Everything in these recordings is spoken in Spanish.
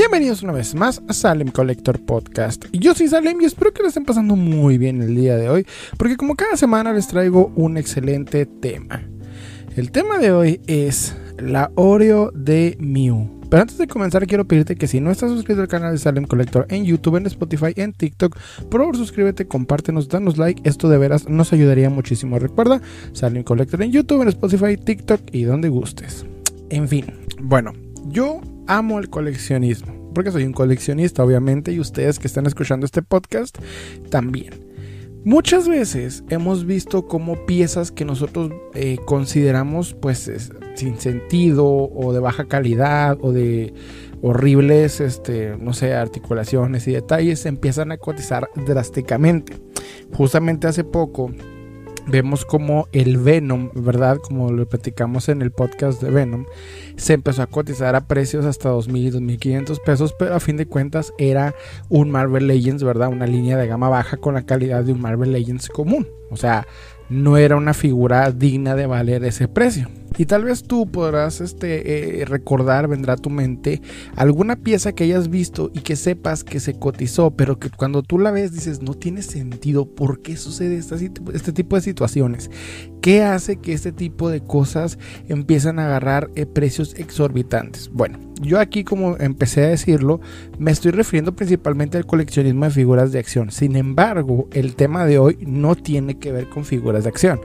Bienvenidos una vez más a Salem Collector Podcast. Yo soy Salem y espero que les estén pasando muy bien el día de hoy, porque como cada semana les traigo un excelente tema. El tema de hoy es la Oreo de Mew. Pero antes de comenzar quiero pedirte que si no estás suscrito al canal de Salem Collector en YouTube, en Spotify, en TikTok, por favor suscríbete, compártenos, danos like, esto de veras nos ayudaría muchísimo. Recuerda, Salem Collector en YouTube, en Spotify, TikTok y donde gustes. En fin, bueno, yo amo el coleccionismo, porque soy un coleccionista obviamente y ustedes que están escuchando este podcast también. Muchas veces hemos visto como piezas que nosotros eh, consideramos pues sin sentido o de baja calidad o de horribles, este, no sé, articulaciones y detalles empiezan a cotizar drásticamente. Justamente hace poco vemos como el Venom, ¿verdad? Como lo platicamos en el podcast de Venom, se empezó a cotizar a precios hasta 2.000 y 2.500 pesos, pero a fin de cuentas era un Marvel Legends, ¿verdad? Una línea de gama baja con la calidad de un Marvel Legends común. O sea, no era una figura digna de valer ese precio. Y tal vez tú podrás este, eh, recordar, vendrá a tu mente, alguna pieza que hayas visto y que sepas que se cotizó, pero que cuando tú la ves dices, no tiene sentido, ¿por qué sucede este tipo de situaciones? ¿Qué hace que este tipo de cosas empiezan a agarrar eh, precios exorbitantes? Bueno, yo aquí como empecé a decirlo, me estoy refiriendo principalmente al coleccionismo de figuras de acción. Sin embargo, el tema de hoy no tiene que ver con figuras de acción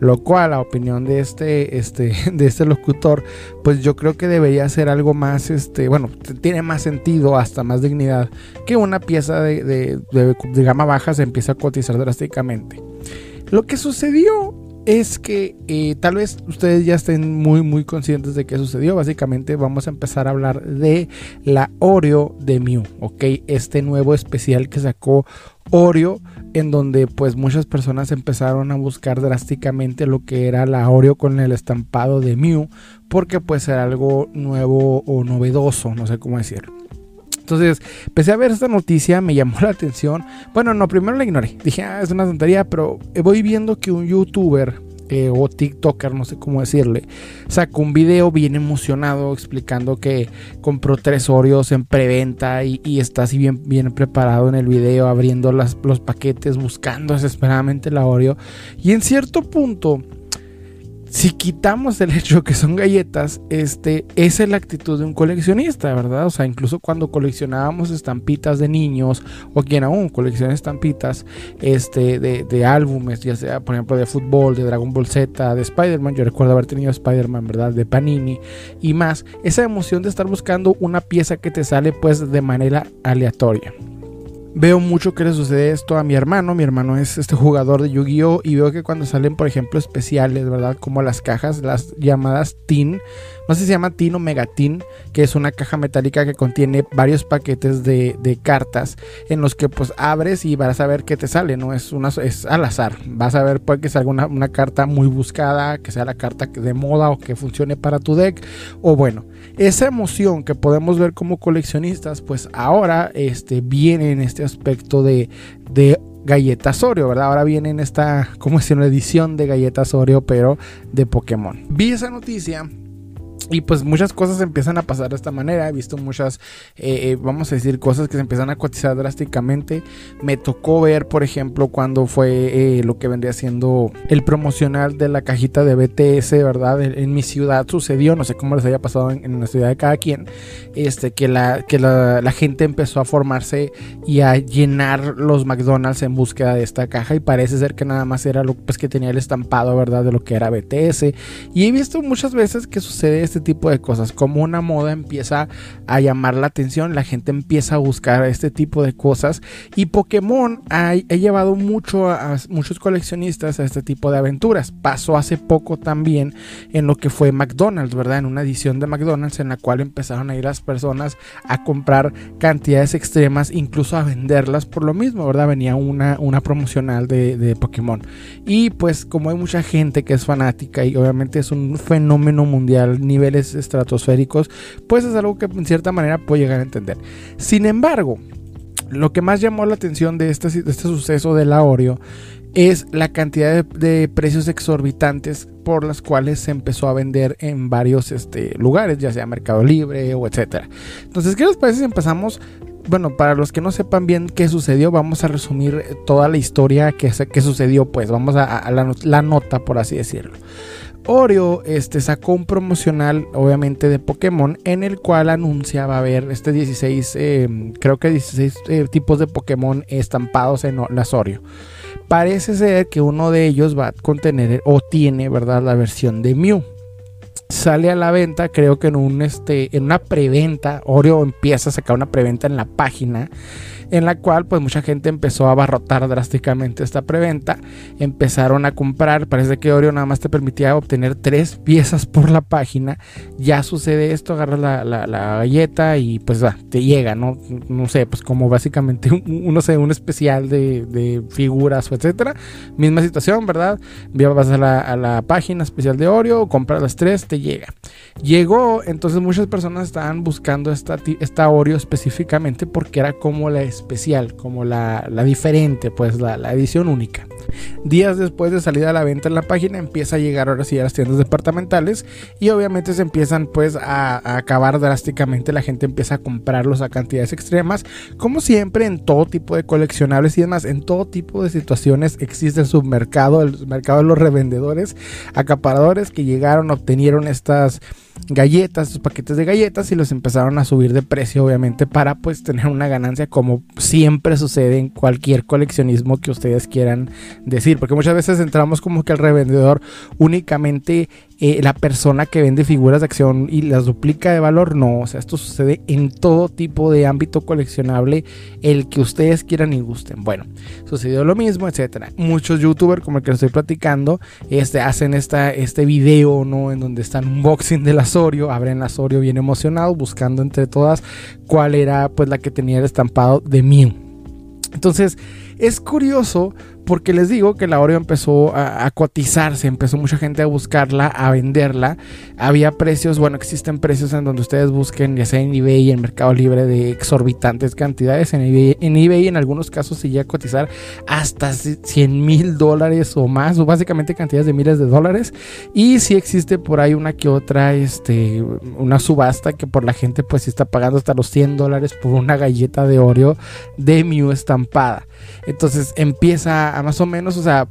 lo cual a opinión de este, este, de este locutor, pues yo creo que debería ser algo más, este, bueno, tiene más sentido, hasta más dignidad, que una pieza de, de, gama baja se empieza a cotizar drásticamente. Lo que sucedió es que eh, tal vez ustedes ya estén muy muy conscientes de qué sucedió. Básicamente vamos a empezar a hablar de la Oreo de Mew, ¿ok? Este nuevo especial que sacó Oreo en donde pues muchas personas empezaron a buscar drásticamente lo que era la Oreo con el estampado de Mew porque pues era algo nuevo o novedoso, no sé cómo decirlo. Entonces, empecé a ver esta noticia, me llamó la atención. Bueno, no, primero la ignoré. Dije, ah, es una tontería, pero voy viendo que un youtuber eh, o TikToker, no sé cómo decirle, sacó un video bien emocionado explicando que compró tres Oreos en preventa y, está así bien, preparado en el video, abriendo los paquetes, buscando desesperadamente la Oreo. Y en cierto punto si quitamos el hecho que son galletas, este, es la actitud de un coleccionista, ¿verdad? O sea, incluso cuando coleccionábamos estampitas de niños, o quien aún colecciona estampitas este, de, álbumes, ya sea, por ejemplo, de fútbol, de Dragon Ball Z, de Spider-Man, yo recuerdo haber tenido Spider-Man, ¿verdad? De Panini y más, esa emoción de estar buscando una pieza que te sale pues de manera aleatoria veo mucho que le sucede esto a mi hermano. Mi hermano es este jugador de Yu-Gi-Oh! Y veo que cuando salen, por ejemplo, especiales, ¿verdad? Como las cajas, las llamadas TIN. No sé si se llama TIN o Megatin, que es una caja metálica que contiene varios paquetes de, cartas en los que pues abres y vas a ver qué te sale, ¿no? Es, al azar. Vas a ver, puede que salga una, una carta muy buscada, que sea la carta de moda o que funcione para tu deck. O bueno, esa emoción que podemos ver como coleccionistas, pues ahora este, viene en este aspecto de, de galletas Oreo, ¿verdad? Ahora viene en esta, como es una edición de galletas Oreo, pero de Pokémon. Vi esa noticia y pues muchas cosas empiezan a pasar de esta manera. He visto muchas, eh, eh, vamos a decir, cosas que se empiezan a cotizar drásticamente. Me tocó ver, por ejemplo, cuando fue eh, lo que vendría siendo el promocional de la cajita de BTS, ¿verdad? En, mi ciudad sucedió, no sé cómo les haya pasado en, la ciudad de cada quien, este, que, la, que la, gente empezó a formarse y a llenar los McDonald's en búsqueda de esta caja. Y parece ser que nada más era lo pues, que tenía el estampado, ¿verdad? De lo que era BTS. Y he visto muchas veces que sucede este este tipo de cosas. Como una moda empieza a llamar la atención, la gente empieza a buscar este tipo de cosas. Y Pokémon ha, llevado mucho a, muchos coleccionistas a este tipo de aventuras. Pasó hace poco también en lo que fue McDonald's, ¿verdad? En una edición de McDonald's en la cual empezaron a ir las personas a comprar cantidades extremas, incluso a venderlas por lo mismo, ¿verdad? Venía una, una promocional de, de Pokémon. Y pues como hay mucha gente que es fanática y obviamente es un fenómeno mundial nivel estratosféricos, pues es algo que en cierta manera puedo llegar a entender. Sin embargo, lo que más llamó la atención de este, este suceso de la Oreo es la cantidad de, precios exorbitantes por las cuales se empezó a vender en varios este, lugares, ya sea Mercado Libre o etcétera. Entonces, ¿qué les parece si empezamos? Bueno, para los que no sepan bien qué sucedió, vamos a resumir toda la historia que, que sucedió, pues vamos a, la, nota, por así decirlo. Oreo este, sacó un promocional, obviamente, de Pokémon, en el cual anunciaba ver este 16, em, creo que 16 eh, tipos de Pokémon estampados en las Oreo parece ser que uno de ellos va a contener o tiene, ¿verdad? La versión de Mew. Sale a la venta, creo que en un este en una preventa, Oreo empieza a sacar una preventa en la página en la cual pues mucha gente empezó a abarrotar drásticamente esta preventa, empezaron a comprar, parece que Oreo nada más te permitía obtener tres piezas por la página, ya sucede esto, agarras la, galleta y pues te llega, ¿no? No sé, pues como básicamente un, sé, un especial de, figuras o etcétera, misma situación, ¿verdad? Vas a la, a la página especial de Oreo, compras las tres, te llega. Llegó, entonces muchas personas estaban buscando esta, esta Oreo específicamente porque era como la especial, como la, diferente, pues la, edición única. Días después de salir a la venta en la página empieza a llegar ahora sí a las tiendas departamentales y obviamente se empiezan pues a, acabar drásticamente, la gente empieza a comprarlos a cantidades extremas, como siempre en todo tipo de coleccionables y demás, en todo tipo de situaciones existe el submercado, el mercado de los revendedores, acaparadores que llegaron, obtenieron estas galletas, sus paquetes de galletas y los empezaron a subir de precio obviamente para pues tener una ganancia como siempre sucede en cualquier coleccionismo que ustedes quieran decir, porque muchas veces entramos como que el revendedor únicamente eh, la persona que vende figuras de acción y las duplica de valor, no, o sea, esto sucede en todo tipo de ámbito coleccionable, el que ustedes quieran y gusten. Bueno, sucedió lo mismo, etcétera. Muchos youtubers, como el que estoy platicando, este, hacen esta, este video, ¿no? En donde están unboxing de la Sorio, abren la Sorio bien emocionado, buscando entre todas cuál era pues la que tenía el estampado de Mew. Entonces, es curioso porque les digo que la Oreo empezó a, cotizarse, empezó mucha gente a buscarla, a venderla. Había precios, bueno, existen precios en donde ustedes busquen, ya sea en eBay en Mercado Libre, de exorbitantes cantidades. En eBay, en, en algunos casos se llega a cotizar hasta 100 mil dólares o más, o básicamente cantidades de miles de dólares. Y si existe por ahí una que otra, este, una subasta que por la gente pues está pagando hasta los 100 dólares por una galleta de Oreo de Mew estampada. Entonces empieza a más o menos, o sea,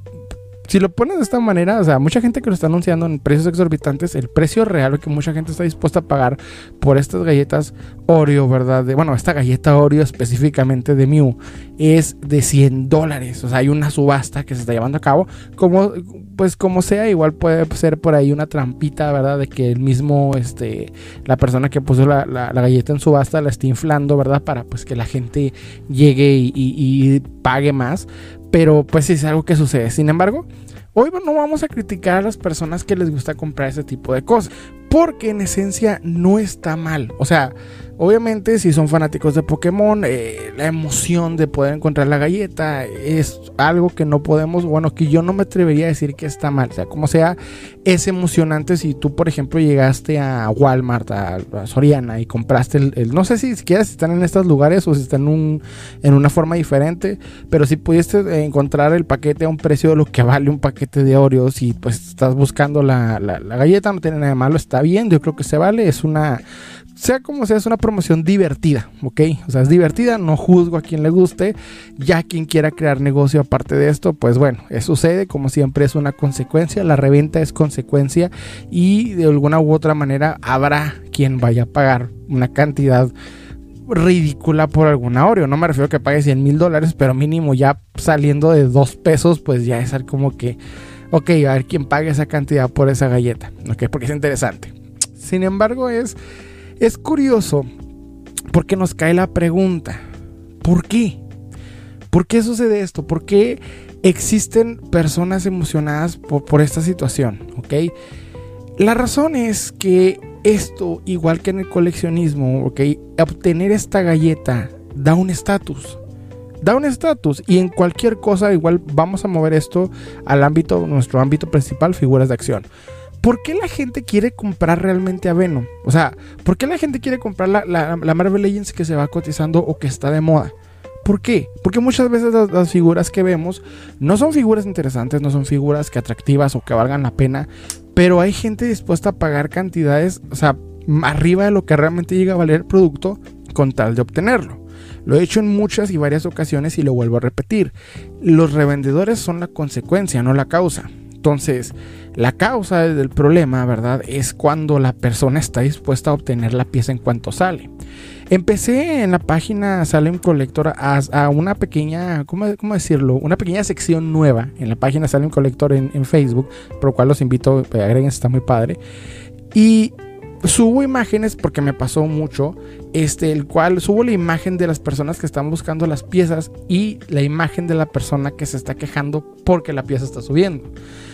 si lo pones de esta manera, o sea, mucha gente que lo está anunciando en precios exorbitantes, el precio real que mucha gente está dispuesta a pagar por estas galletas Oreo, ¿verdad? Bueno, esta galleta Oreo específicamente de Mew es de 100 dólares. O sea, hay una subasta que se está llevando a cabo. Como, pues como sea, igual puede ser por ahí una trampita, ¿verdad? De que el mismo, este, la persona que puso la, galleta en subasta la esté inflando, ¿verdad? Para pues que la gente llegue y pague más. Pero pues es algo que sucede. Sin embargo, hoy no vamos a criticar a las personas que les gusta comprar ese tipo de cosas. Porque en esencia no está mal. O sea, Obviamente, si son fanáticos de Pokémon, eh, la emoción de poder encontrar la galleta es algo que no podemos, bueno, que yo no me atrevería a decir que está mal. O sea, como sea, es emocionante si tú, por ejemplo, llegaste a Walmart, a, Soriana y compraste el, no sé si siquiera si están en estos lugares o si están en, un, en una forma diferente, pero si pudiste encontrar el paquete a un precio de lo que vale un paquete de Oreos y pues estás buscando la, la galleta, no tiene nada de malo, está bien, yo creo que se vale, es una sea como sea, es una promoción divertida, ¿ok? O sea, es divertida, no juzgo a quien le guste, ya quien quiera crear negocio aparte de esto, pues bueno, eso sucede, como siempre es una consecuencia, la reventa es consecuencia y de alguna u otra manera habrá quien vaya a pagar una cantidad ridícula por alguna Oreo. No me refiero a que pague 100 mil dólares, pero mínimo ya saliendo de dos pesos, pues ya es como que, ok, a ver quién pague esa cantidad por esa galleta, ok, porque es interesante. Sin embargo, es es curioso porque nos cae la pregunta, ¿por qué? ¿Por qué sucede esto? ¿Por qué existen personas emocionadas por, esta situación? ¿Ok? La razón es que esto, igual que en el coleccionismo, ¿ok? Obtener esta galleta da un estatus. Da un estatus y en cualquier cosa igual vamos a mover esto al ámbito, nuestro ámbito principal, figuras de acción. ¿por qué la gente quiere comprar realmente a Venom? O sea, ¿por qué la gente quiere comprar la, Marvel Legends que se va cotizando o que está de moda? ¿Por qué? Porque muchas veces las, figuras que vemos no son figuras interesantes, no son figuras que atractivas o que valgan la pena, pero hay gente dispuesta a pagar cantidades, o sea, arriba de lo que realmente llega a valer el producto con tal de obtenerlo. Lo he hecho en muchas y varias ocasiones y lo vuelvo a repetir. Los revendedores son la consecuencia, no la causa. Entonces, la causa del problema, ¿verdad? Es cuando la persona está dispuesta a obtener la pieza en cuanto sale. Empecé en la página Salem Collector a, una pequeña, ¿cómo, decirlo? Una pequeña sección nueva en la página Salem Collector en, Facebook, por lo cual los invito, eh, agreguen, está muy padre. Y subo imágenes porque me pasó mucho, este, el cual subo la imagen de las personas que están buscando las piezas y la imagen de la persona que se está quejando porque la pieza está subiendo.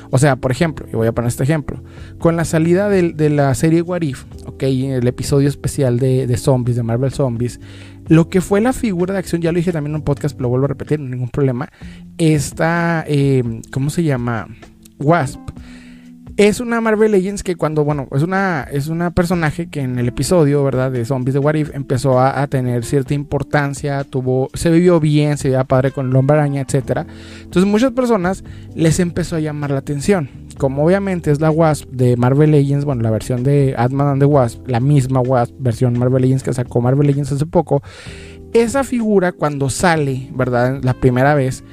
O sea, por ejemplo, y voy a poner este ejemplo, con la salida de, la serie What If, ok, el episodio especial de, zombies, de Marvel Zombies, lo que fue la figura de acción, ya lo dije también en un podcast, pero lo vuelvo a repetir, no ningún problema, esta, eh, ¿cómo se llama? Wasp es una Marvel Legends que cuando, bueno, es una, es una personaje que en el episodio, ¿verdad? De Zombies de What If empezó a, tener cierta importancia, tuvo, se vivió bien, se veía padre con el hombre araña, etc. Entonces muchas personas les empezó a llamar la atención. Como obviamente es la Wasp de Marvel Legends, bueno, la versión de Ant-Man and the Wasp, la misma Wasp, versión Marvel Legends que sacó Marvel Legends hace poco, esa figura cuando sale, ¿verdad? La primera vez,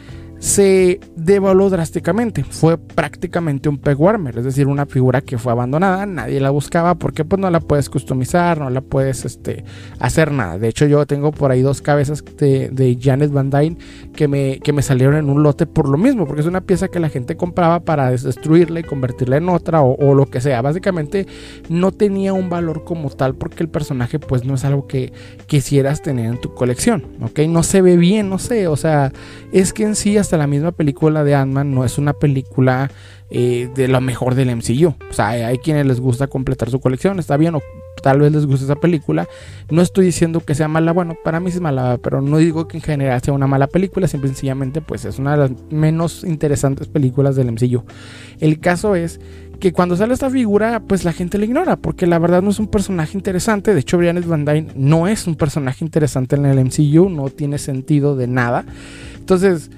se devaluó drásticamente. Fue prácticamente un peg warmer, es decir, una figura que fue abandonada, nadie la buscaba porque pues no la puedes customizar, no la puedes este, hacer nada. De hecho, yo tengo por ahí dos cabezas de, Janet Van Dyne que me, que me salieron en un lote por lo mismo, porque es una pieza que la gente compraba para destruirla y convertirla en otra o, lo que sea. Básicamente no tenía un valor como tal porque el personaje pues no es algo que quisieras tener en tu colección, ¿ok? No se ve bien, no sé, o sea, es que en sí la misma película de Ant-Man no es una película eh, de lo mejor del MCU. O sea, hay quienes les gusta completar su colección, está bien, o tal vez les guste esa película. No estoy diciendo que sea mala, bueno, para mí es mala, pero no digo que en general sea una mala película, simple sencillamente pues es una de las menos interesantes películas del MCU. El caso es que cuando sale esta figura, pues la gente la ignora, porque la verdad no es un personaje interesante. De hecho, Brian Van Dyne no es un personaje interesante en el MCU, no tiene sentido de nada. Entonces,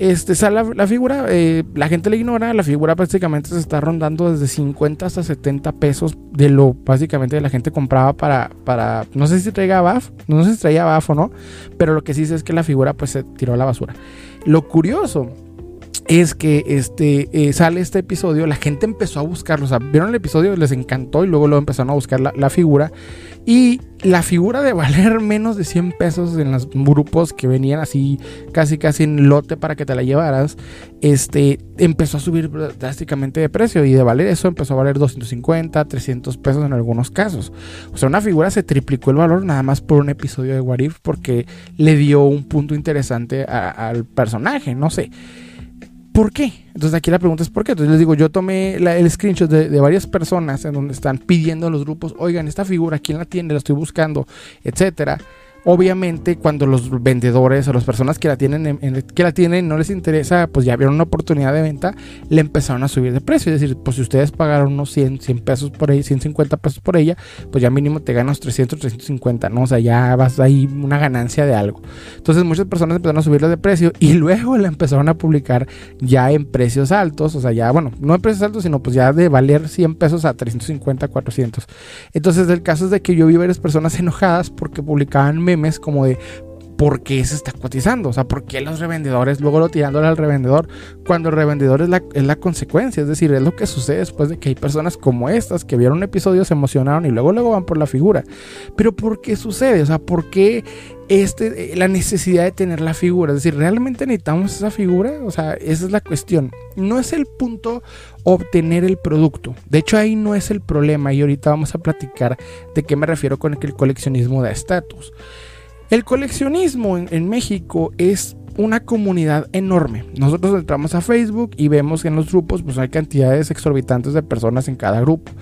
este, sale la, figura, eh, la gente la ignora, la figura prácticamente se está rondando desde 50 hasta 70 pesos de lo básicamente la gente compraba para, para no sé si traía BAF, no sé si traía BAF o no, pero lo que sí sé es que la figura pues se tiró a la basura. Lo curioso es que este, eh, sale este episodio, la gente empezó a buscarlo, o sea, vieron el episodio, les encantó y luego lo empezaron a buscar la, figura y la figura de valer menos de 100 pesos en los grupos que venían así casi casi en lote para que te la llevaras, este empezó a subir drásticamente de precio y de valer eso empezó a valer 250, 300 pesos en algunos casos. O sea, una figura se triplicó el valor nada más por un episodio de Warif porque le dio un punto interesante al personaje, no sé. ¿Por qué? Entonces aquí la pregunta es ¿por qué? Entonces les digo, yo tomé el screenshot de, varias personas en donde están pidiendo a los grupos, oigan, esta figura, ¿quién la tiene? La estoy buscando, etcétera. Obviamente, cuando los vendedores o las personas que la tienen, que la tienen no les interesa, pues ya vieron una oportunidad de venta, le empezaron a subir de precio. Es decir, pues si ustedes pagaron unos 100, 100 pesos por ella, 150 pesos por ella, pues ya mínimo te ganas 300, 350, ¿no? O sea, ya vas ahí una ganancia de algo. Entonces, muchas personas empezaron a subirla de precio y luego la empezaron a publicar ya en precios altos. O sea, ya, bueno, no en precios altos, sino pues ya de valer 100 pesos a 350, 400. Entonces, el caso es de que yo vi varias personas enojadas porque publicaban memes como de ¿por qué se está cotizando? O sea, ¿por qué los revendedores luego lo tirándole al revendedor cuando el revendedor es la, es la, consecuencia? Es decir, es lo que sucede después de que hay personas como estas que vieron un episodio, se emocionaron y luego luego van por la figura. Pero ¿por qué sucede? O sea, ¿por qué este, la necesidad de tener la figura? Es decir, ¿realmente necesitamos esa figura? O sea, esa es la cuestión. No es el punto obtener el producto. De hecho, ahí no es el problema y ahorita vamos a platicar de qué me refiero con el coleccionismo de estatus. El coleccionismo en, México es una comunidad enorme. Nosotros entramos a Facebook y vemos que en los grupos pues hay cantidades exorbitantes de personas en cada grupo.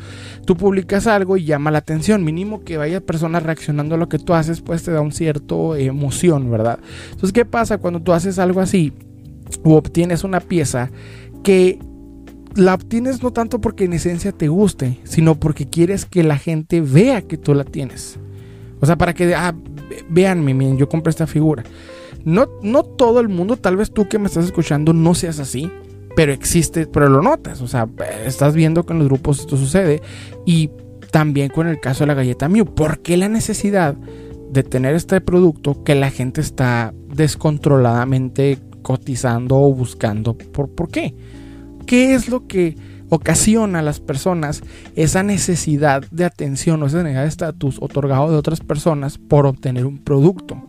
Tú publicas algo y llama la atención, mínimo que vaya personas reaccionando a lo que tú haces, pues te da un cierto emoción, ¿verdad? Entonces, ¿qué pasa cuando tú haces algo así o obtienes una pieza que la obtienes no tanto porque en esencia te guste, sino porque quieres que la gente vea que tú la tienes? O sea, para que, ah, véanme, miren, yo compré esta figura. No, no todo el mundo, tal vez tú que me estás escuchando no seas así, pero existe, pero lo notas. O sea, estás viendo que en los grupos esto sucede. Y también con el caso de la galleta Mew. ¿Por qué la necesidad de tener este producto que la gente está descontroladamente cotizando o buscando? ¿Por, por qué? ¿Qué es lo que ocasiona a las personas esa necesidad de atención o esa necesidad de estatus otorgado de otras personas por obtener un producto.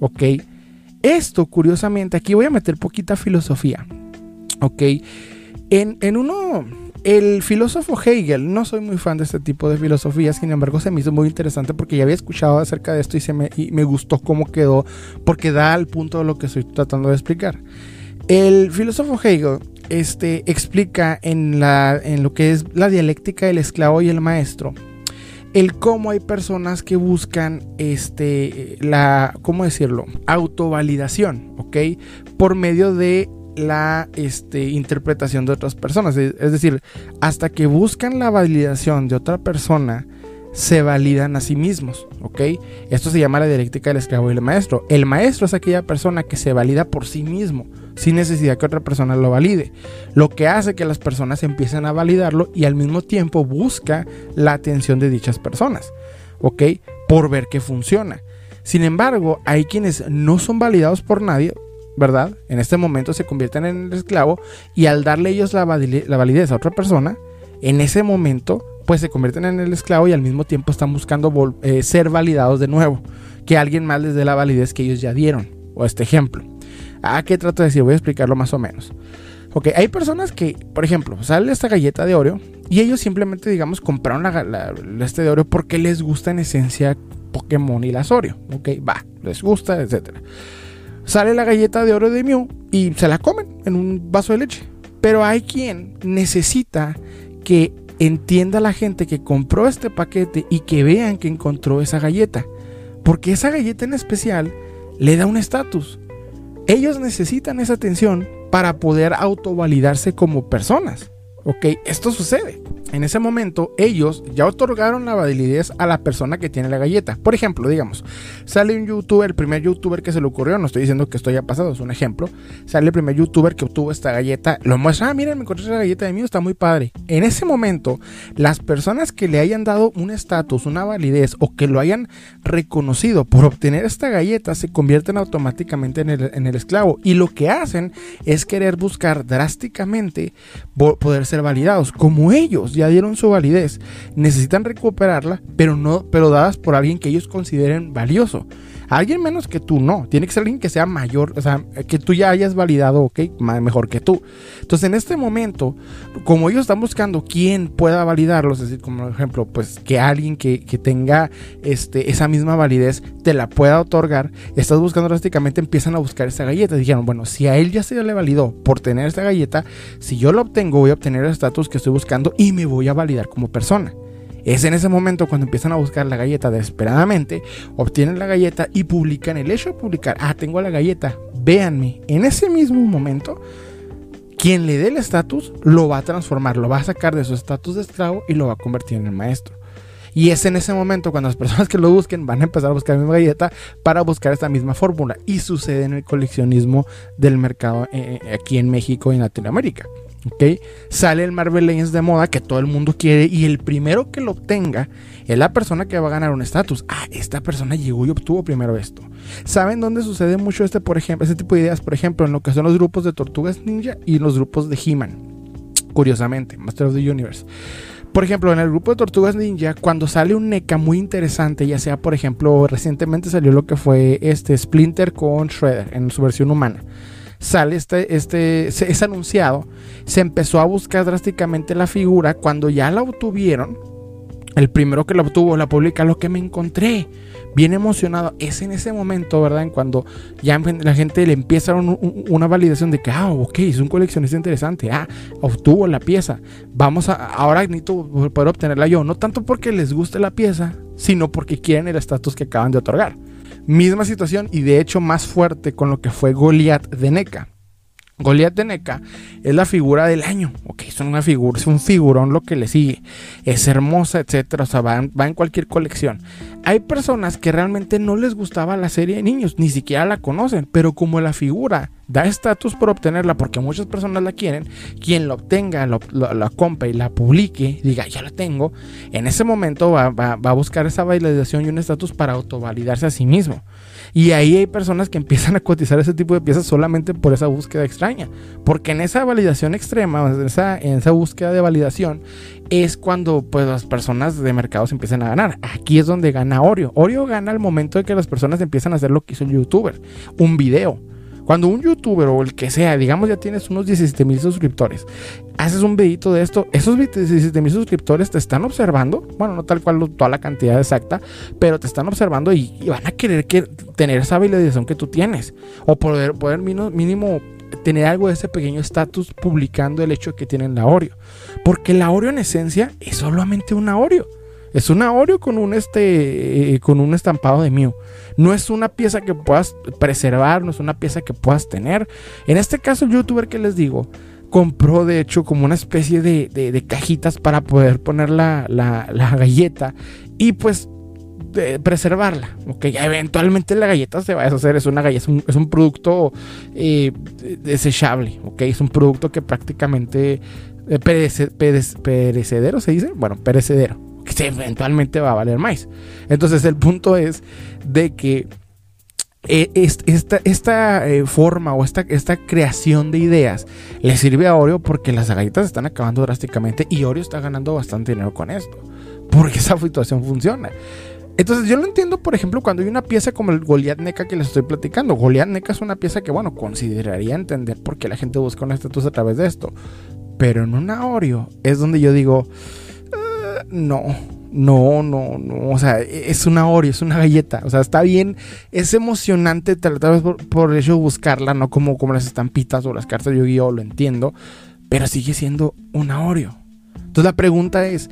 ¿Ok? Esto, curiosamente, aquí voy a meter poquita filosofía. ¿Ok? En, en uno, el filósofo Hegel, no soy muy fan de este tipo de filosofía, sin embargo se me hizo muy interesante porque ya había escuchado acerca de esto y, se me, y me gustó cómo quedó, porque da al punto de lo que estoy tratando de explicar. El filósofo Hegel este, explica en, la, en lo que es la dialéctica del esclavo y el maestro, el cómo hay personas que buscan este, la, ¿cómo decirlo? Autovalidación, ¿ok? Por medio de la este, interpretación de otras personas. Es decir, hasta que buscan la validación de otra persona, se validan a sí mismos, ¿ok? Esto se llama la dialéctica del esclavo y el maestro. El maestro es aquella persona que se valida por sí mismo sin necesidad que otra persona lo valide. Lo que hace que las personas empiecen a validarlo y al mismo tiempo busca la atención de dichas personas, ¿ok? Por ver que funciona. Sin embargo, hay quienes no son validados por nadie, ¿verdad? En este momento se convierten en el esclavo y al darle ellos la, validez a otra persona, en ese momento pues se convierten en el esclavo y al mismo tiempo están buscando eh, ser validados de nuevo, que alguien más les dé la validez que ellos ya dieron. O este ejemplo. ¿A qué trato de decir? Voy a explicarlo más o menos. Ok, hay personas que, por ejemplo, sale esta galleta de Oreo y ellos simplemente, digamos, compraron la, este de Oreo porque les gusta en esencia Pokémon y las Oreo. Ok, va, les gusta, etc. Sale la galleta de Oreo de Mew y se la comen en un vaso de leche. Pero hay quien necesita que entienda la gente que compró este paquete y que vean que encontró esa galleta. Porque esa galleta en especial le da un estatus. Ellos necesitan esa atención para poder autovalidarse como personas. Ok, esto sucede en ese momento ellos ya otorgaron la validez a la persona que tiene la galleta. Por ejemplo, digamos, sale un youtuber, el primer youtuber que se le ocurrió, no estoy diciendo que esto haya pasado, es un ejemplo, sale el primer youtuber que obtuvo esta galleta, lo muestra, ah, miren, me encontré esa galleta de mí, está muy padre. En ese momento, las personas que le hayan dado un estatus, una validez o que lo hayan reconocido por obtener esta galleta se convierten automáticamente en el, esclavo y lo que hacen es querer buscar drásticamente poder ser validados como ellos ya dieron su validez, necesitan recuperarla, pero no, pero dadas por alguien que ellos consideren valioso. Alguien menos que tú, no. Tiene que ser alguien que sea mayor, o sea, que tú ya hayas validado, ok, mejor que tú. Entonces, en este momento, como ellos están buscando quién pueda validarlos, es decir, como ejemplo, pues que alguien que, tenga este, esa misma validez te la pueda otorgar, estás buscando drásticamente, empiezan a buscar esta galleta. Dijeron, bueno, si a él ya se le validó por tener esta galleta, si yo la obtengo, voy a obtener el estatus que estoy buscando y me voy a validar como persona. Es en ese momento cuando empiezan a buscar la galleta desesperadamente, obtienen la galleta y publican el hecho de publicar, ah, tengo la galleta, véanme. En ese mismo momento, quien le dé el estatus lo va a transformar, lo va a sacar de su estatus de esclavo y lo va a convertir en el maestro. Y es en ese momento cuando las personas que lo busquen van a empezar a buscar la misma galleta para buscar esta misma fórmula. Y sucede en el coleccionismo del mercado eh, eh, aquí en México y en Latinoamérica. Sale el Marvel Legends de moda que todo el mundo quiere y el primero que lo obtenga es la persona que va a ganar un estatus. Ah, esta persona llegó y obtuvo primero esto. ¿Saben dónde sucede mucho este, por ejemplo, este tipo de ideas? Por ejemplo, en lo que son los grupos de Tortugas Ninja y los grupos de He-Man. Curiosamente, Master of the Universe. Por ejemplo, en el grupo de Tortugas Ninja, cuando sale un NECA muy interesante, ya sea, por ejemplo, recientemente salió lo que fue este Splinter con Shredder en su versión humana sale este, este, es anunciado, se empezó a buscar drásticamente la figura. Cuando ya la obtuvieron, el primero que la obtuvo, la publica, lo que me encontré, bien emocionado. Es en ese momento, ¿verdad? En cuando ya la gente le empieza una validación de que, ah, ok, es un coleccionista interesante. Ah, obtuvo la pieza. Vamos a, ahora necesito poder obtenerla yo. No tanto porque les guste la pieza, sino porque quieren el estatus que acaban de otorgar. Misma situación y de hecho más fuerte con lo que fue Goliath de NECA. Goliath de NECA es la figura del año. Ok, es una figura, es un figurón lo que le sigue. Es hermosa, etcétera. O sea, va en, cualquier colección. hay personas que realmente no les gustaba la serie de niños, ni siquiera la conocen, pero como la figura da estatus por obtenerla, porque muchas personas la quieren, quien la obtenga, la compre y la publique, diga, ya la tengo, en ese momento va, va a buscar esa validación y un estatus para autovalidarse a sí mismo. Y ahí hay personas que empiezan a cotizar ese tipo de piezas solamente por esa búsqueda extraña. Porque en esa validación extrema, en esa, en esa búsqueda de validación, es cuando pues, las personas de mercado se empiezan a ganar. Aquí es donde gana Oreo. Oreo gana al momento de que las personas empiezan a hacer lo que hizo el youtuber. Un video cuando un youtuber o el que sea, digamos ya tienes unos 17 mil suscriptores, haces un videito de esto, esos 17 mil suscriptores te están observando, bueno, no tal cual toda la cantidad exacta, pero te están observando y, van a querer que, tener esa validación que tú tienes. O poder, poder mínimo, tener algo de ese pequeño estatus publicando el hecho de que tienen la Oreo. Porque la Oreo en esencia es solamente una Oreo. Es una Oreo con un, este, eh, con un estampado de Mew. No es una pieza que puedas preservar, no es una pieza que puedas tener. En este caso, el youtuber que les digo, compró de hecho como una especie de, cajitas para poder poner la, galleta y pues preservarla. Ok, eventualmente la galleta se va a deshacer. Es una galleta, es un, producto eh, desechable. Es un producto que prácticamente eh, perecedero se dice. Bueno, perecedero que eventualmente va a valer más. Entonces el punto es de que eh, esta, esta eh, forma o esta, esta creación de ideas le sirve a Oreo porque las galletas están acabando drásticamente y Oreo está ganando bastante dinero con esto. Porque esa situación funciona. Entonces yo lo entiendo, por ejemplo, cuando hay una pieza como el Goliath NECA que les estoy platicando. Goliath NECA es una pieza que, bueno, consideraría entender por qué la gente busca un estatus a través de esto. Pero en una Oreo es donde yo digo, no, no, no, no. O sea, es una Oreo, es una galleta. O sea, está bien, es emocionante tal vez por, el hecho de buscarla, no como, como las estampitas o las cartas de Yu-Gi-Oh, lo entiendo. Pero sigue siendo una Oreo. Entonces la pregunta es,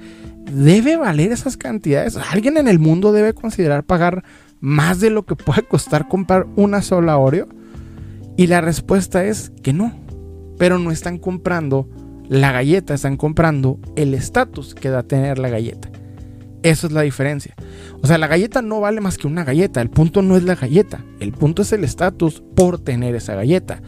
¿debe valer esas cantidades? ¿Alguien en el mundo debe considerar pagar más de lo que puede costar comprar una sola Oreo? Y la respuesta es que no. Pero no están comprando la galleta están comprando el estatus que da tener la galleta. Eso es la diferencia. O sea, la galleta no vale más que una galleta. El punto no es la galleta. El punto es el estatus por tener esa galleta.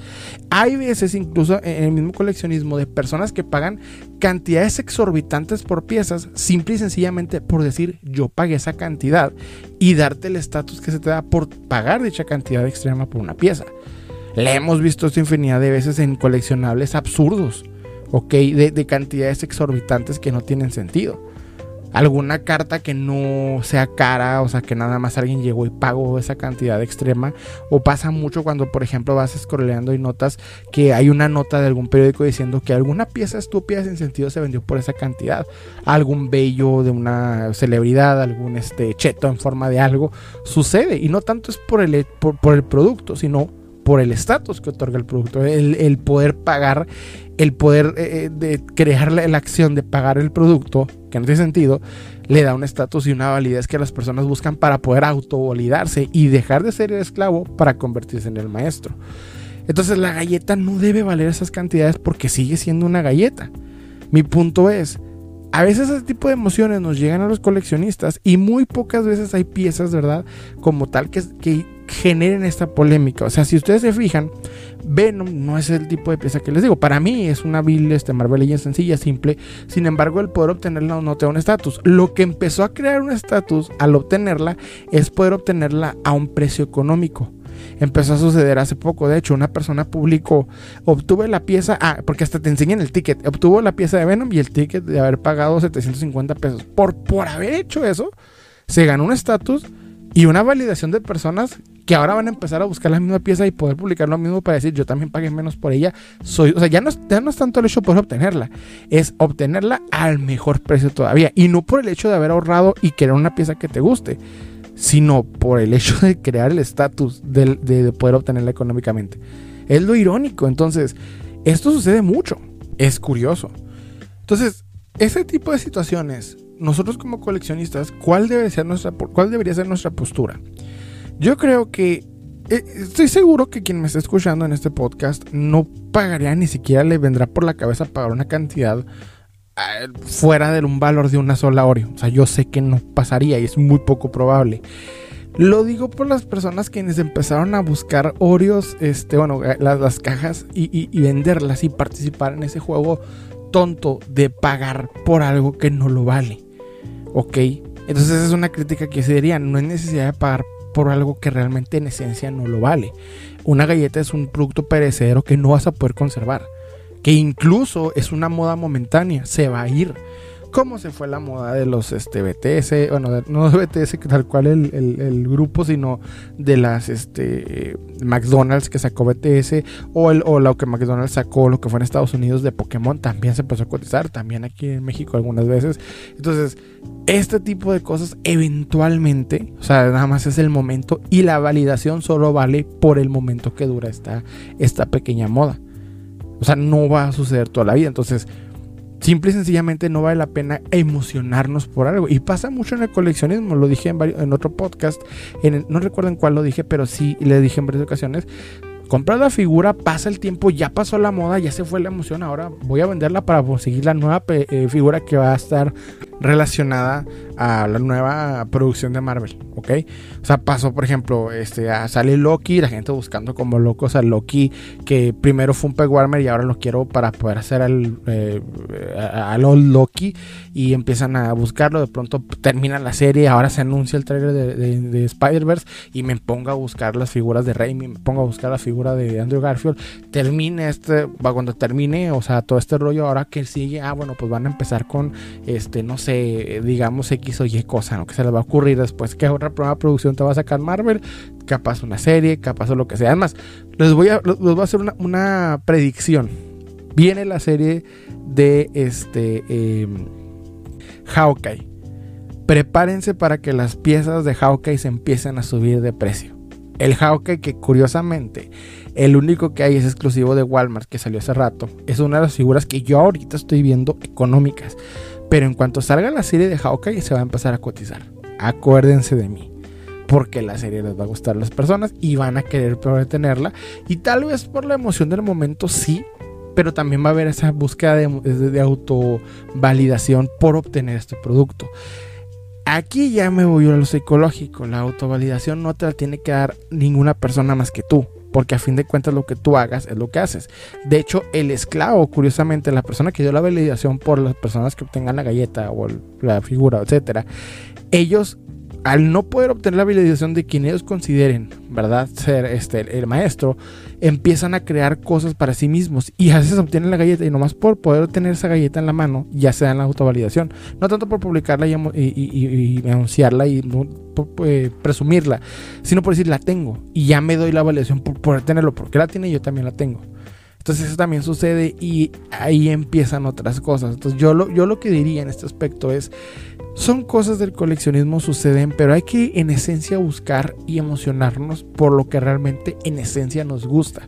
Hay veces, incluso en el mismo coleccionismo, de personas que pagan cantidades exorbitantes por piezas, simple y sencillamente por decir yo pagué esa cantidad y darte el estatus que se te da por pagar dicha cantidad extrema por una pieza. Le hemos visto esto infinidad de veces en coleccionables absurdos. ¿Ok? De, cantidades exorbitantes que no tienen sentido. Alguna carta que no sea cara, o sea, que nada más alguien llegó y pagó esa cantidad extrema. O pasa mucho cuando, por ejemplo, vas scrolleando y notas que hay una nota de algún periódico diciendo que alguna pieza estúpida sin sentido se vendió por esa cantidad. Algún bello de una celebridad, algún este, cheto en forma de algo, sucede. Y no tanto es por el, por el producto, sino por el estatus que otorga el producto, el, poder pagar, el poder eh, eh, de crear la, acción de pagar el producto, que no tiene sentido, le da un estatus y una validez que las personas buscan para poder autovalidarse y dejar de ser el esclavo para convertirse en el maestro. Entonces la galleta no debe valer esas cantidades porque sigue siendo una galleta. Mi punto es, a veces ese tipo de emociones nos llegan a los coleccionistas y muy pocas veces hay piezas, ¿verdad? Como tal que, que generen esta polémica. O sea, si ustedes se fijan, Venom no es el tipo de pieza que les digo. Para mí es una build este Marvel Legends sencilla, simple. Sin embargo, el poder obtenerla no te da un estatus. Lo que empezó a crear un estatus al obtenerla es poder obtenerla a un precio económico. Empezó a suceder hace poco. De hecho, una persona publicó, obtuve la pieza, ah, porque hasta te enseñan el ticket, obtuvo la pieza de Venom y el ticket de haber pagado 750 pesos. Por, por haber hecho eso, se ganó un estatus y una validación de personas que ahora van a empezar a buscar la misma pieza y poder publicar lo mismo para decir yo también pagué menos por ella. Soy, o sea, ya no, ya no es tanto el hecho de poder obtenerla, es obtenerla al mejor precio todavía. Y no por el hecho de haber ahorrado y querer una pieza que te guste, sino por el hecho de crear el estatus de, de poder obtenerla económicamente. Es lo irónico. Entonces, esto sucede mucho. Es curioso. Entonces, ese tipo de situaciones, nosotros como coleccionistas, ¿cuál, ser nuestra, cuál debería ser nuestra postura? Yo creo que eh, estoy seguro que quien me está escuchando en este podcast no pagaría ni siquiera le vendrá por la cabeza pagar una cantidad fuera de un valor de una sola Oreo. O sea, yo sé que no pasaría y es muy poco probable. Lo digo por las personas quienes empezaron a buscar Oreos, este, bueno, eh, las, cajas y, venderlas y participar en ese juego tonto de pagar por algo que no lo vale. ¿Ok? Entonces esa es una crítica que se diría, no hay necesidad de pagar por algo que realmente en esencia no lo vale. Una galleta es un producto perecedero que no vas a poder conservar, que incluso es una moda momentánea, se va a ir cómo se fue la moda de los este, BTS, bueno, no de BTS tal cual el, grupo, sino de las este, McDonald's que sacó BTS o, el, o lo que McDonald's sacó, lo que fue en Estados Unidos de Pokémon, también se empezó a cotizar, también aquí en México algunas veces. Entonces, este tipo de cosas eventualmente, o sea, nada más es el momento y la validación solo vale por el momento que dura esta, esta pequeña moda. O sea, no va a suceder toda la vida. Entonces, simple y sencillamente no vale la pena emocionarnos por algo. Y pasa mucho en el coleccionismo, lo dije en, en otro podcast, en no recuerdo en cuál lo dije, pero sí le dije en varias ocasiones. Comprar la figura, pasa el tiempo, ya pasó la moda, ya se fue la emoción, ahora voy a venderla para conseguir la nueva eh, figura que va a estar relacionada a la nueva producción de Marvel, ¿ok? O sea, pasó, por ejemplo, este, sale Loki, la gente buscando como locos a Loki, que primero fue un peg warmer y ahora lo quiero para poder hacer al, eh, al old Loki, y empiezan a buscarlo, de pronto termina la serie, ahora se anuncia el trailer de, Spider-Verse, y me pongo a buscar las figuras de Raimi, me pongo a buscar la de Andrew Garfield, termine este, cuando termine, o sea, todo este rollo, ahora que sigue, ah, bueno, pues van a empezar con, este, no sé, digamos, X o Y cosa, ¿no? Que se les va a ocurrir después. que otra nueva producción te va a sacar Marvel? Capaz una serie, capaz o lo que sea. Además, les voy a, les voy a hacer una, predicción. Viene la serie de este eh, Hawkeye. Prepárense para que las piezas de Hawkeye se empiecen a subir de precio. El Hawkeye que curiosamente el único que hay es exclusivo de Walmart que salió hace rato. Es una de las figuras que yo ahorita estoy viendo económicas. Pero en cuanto salga la serie de Hawkeye se va a empezar a cotizar. Acuérdense de mí. Porque la serie les va a gustar a las personas y van a querer tenerla. Y tal vez por la emoción del momento sí. Pero también va a haber esa búsqueda de, de autovalidación por obtener este producto. Aquí ya me voy a lo psicológico. La autovalidación no te la tiene que dar ninguna persona más que tú porque a fin de cuentas lo que tú hagas es lo que haces. De hecho, el esclavo, curiosamente, la persona que dio la validación por las personas que obtengan la galleta o la figura, etcétera, ellos al no poder obtener la validación de quien ellos consideren, ¿verdad? Ser este, el maestro, empiezan a crear cosas para sí mismos y a veces obtienen la galleta y nomás por poder tener esa galleta en la mano ya se dan la autovalidación. No tanto por publicarla y, y, anunciarla y eh, presumirla, sino por decir la tengo y ya me doy la validación por poder tenerlo, porque la tiene y yo también la tengo. Entonces eso también sucede y ahí empiezan otras cosas. Entonces yo lo, yo lo que diría en este aspecto es, son cosas del coleccionismo suceden, pero hay que en esencia buscar y emocionarnos por lo que realmente en esencia nos gusta.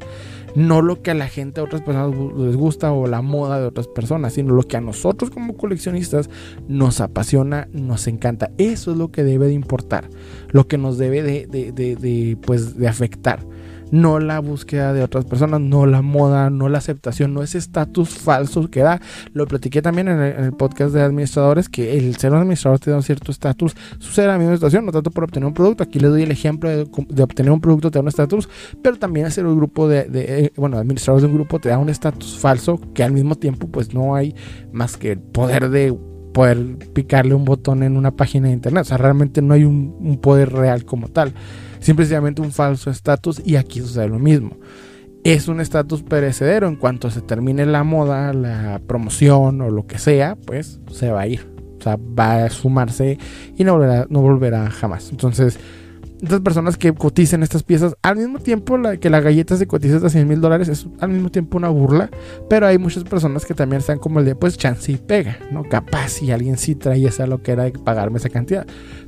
No lo que a la gente, a otras personas les gusta o la moda de otras personas, sino lo que a nosotros como coleccionistas nos apasiona, nos encanta. Eso es lo que debe de importar, lo que nos debe de, de, de pues, de afectar no la búsqueda de otras personas, no la moda, no la aceptación, no ese estatus falso que da. Lo platiqué también en el, podcast de administradores, que el ser un administrador te da un cierto estatus, sucede la misma situación, no tanto por obtener un producto, aquí le doy el ejemplo de, obtener un producto te da un estatus, pero también hacer un grupo de, de eh, bueno, administradores de un grupo te da un estatus falso que al mismo tiempo pues no hay más que el poder de poder picarle un botón en una página de internet. O sea, realmente no hay un, un poder real como tal simplemente un falso estatus y aquí sucede lo mismo. Es un estatus perecedero, en cuanto se termine la moda, la promoción o lo que sea, pues se va a ir. O sea, va a sumarse y no volverá, no volverá jamás. Entonces, estas personas que coticen estas piezas, al mismo tiempo la, que la galleta se cotiza hasta 100 mil dólares, es al mismo tiempo una burla, pero hay muchas personas que también están como el de, pues chance y pega, ¿no? Capaz si alguien sí trae esa lo que era de pagarme esa cantidad,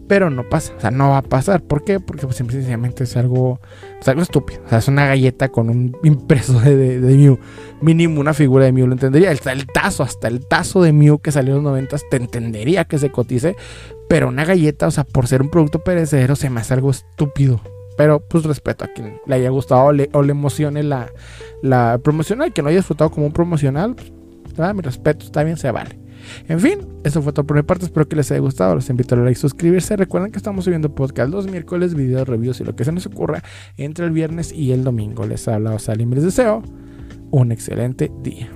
pero no pasa, o sea, no va a pasar. ¿Por qué? Porque pues sencillamente es algo, es algo estúpido, o sea, es una galleta con un impreso de, de, de Mew, mínimo una figura de Mew lo entendería, el, el tazo, hasta el tazo de Mew que salió en los 90 te entendería que se cotice, pero una galleta, o sea, por ser un producto perecedero, se me hace algo estúpido. Pero pues respeto a quien le haya gustado o le, emocione la, la promocional, que no haya disfrutado como un promocional, pues, mi respeto, está bien, se vale. En fin, eso fue todo por mi parte. Espero que les haya gustado. Los invito a like suscribirse. Recuerden que estamos subiendo podcast los miércoles, videos, reviews y lo que se nos ocurra entre el viernes y el domingo. Les ha hablado Salim y les deseo un excelente día.